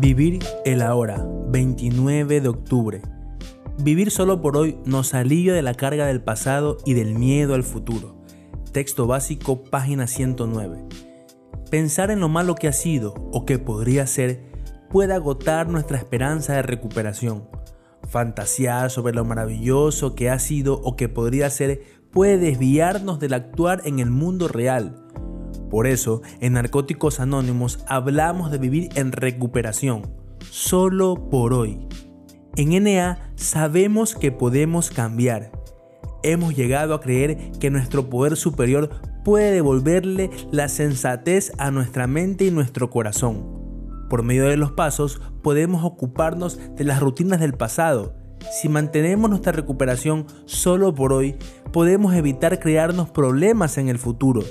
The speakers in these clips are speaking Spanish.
Vivir el ahora, 29 de octubre. Vivir solo por hoy nos alivia de la carga del pasado y del miedo al futuro. Texto básico, página 109. Pensar en lo malo que ha sido o que podría ser puede agotar nuestra esperanza de recuperación. Fantasear sobre lo maravilloso que ha sido o que podría ser puede desviarnos del actuar en el mundo real por eso, en Narcóticos Anónimos hablamos de vivir en recuperación, solo por hoy. En NA sabemos que podemos cambiar. Hemos llegado a creer que nuestro poder superior puede devolverle la sensatez a nuestra mente y nuestro corazón. Por medio de los pasos podemos ocuparnos de las rutinas del pasado. Si mantenemos nuestra recuperación solo por hoy, podemos evitar crearnos problemas en el futuro.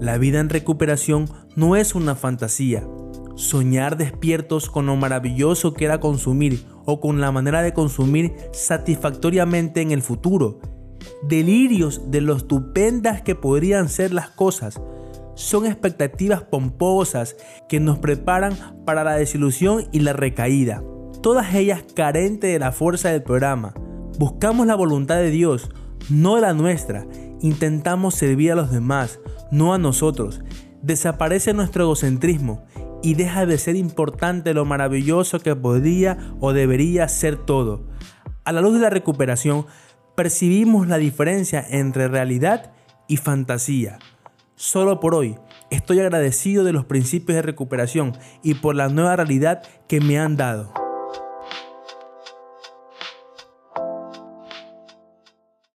La vida en recuperación no es una fantasía. Soñar despiertos con lo maravilloso que era consumir o con la manera de consumir satisfactoriamente en el futuro. Delirios de lo estupendas que podrían ser las cosas. Son expectativas pomposas que nos preparan para la desilusión y la recaída. Todas ellas carentes de la fuerza del programa. Buscamos la voluntad de Dios, no la nuestra. Intentamos servir a los demás, no a nosotros. Desaparece nuestro egocentrismo y deja de ser importante lo maravilloso que podría o debería ser todo. A la luz de la recuperación, percibimos la diferencia entre realidad y fantasía. Solo por hoy estoy agradecido de los principios de recuperación y por la nueva realidad que me han dado.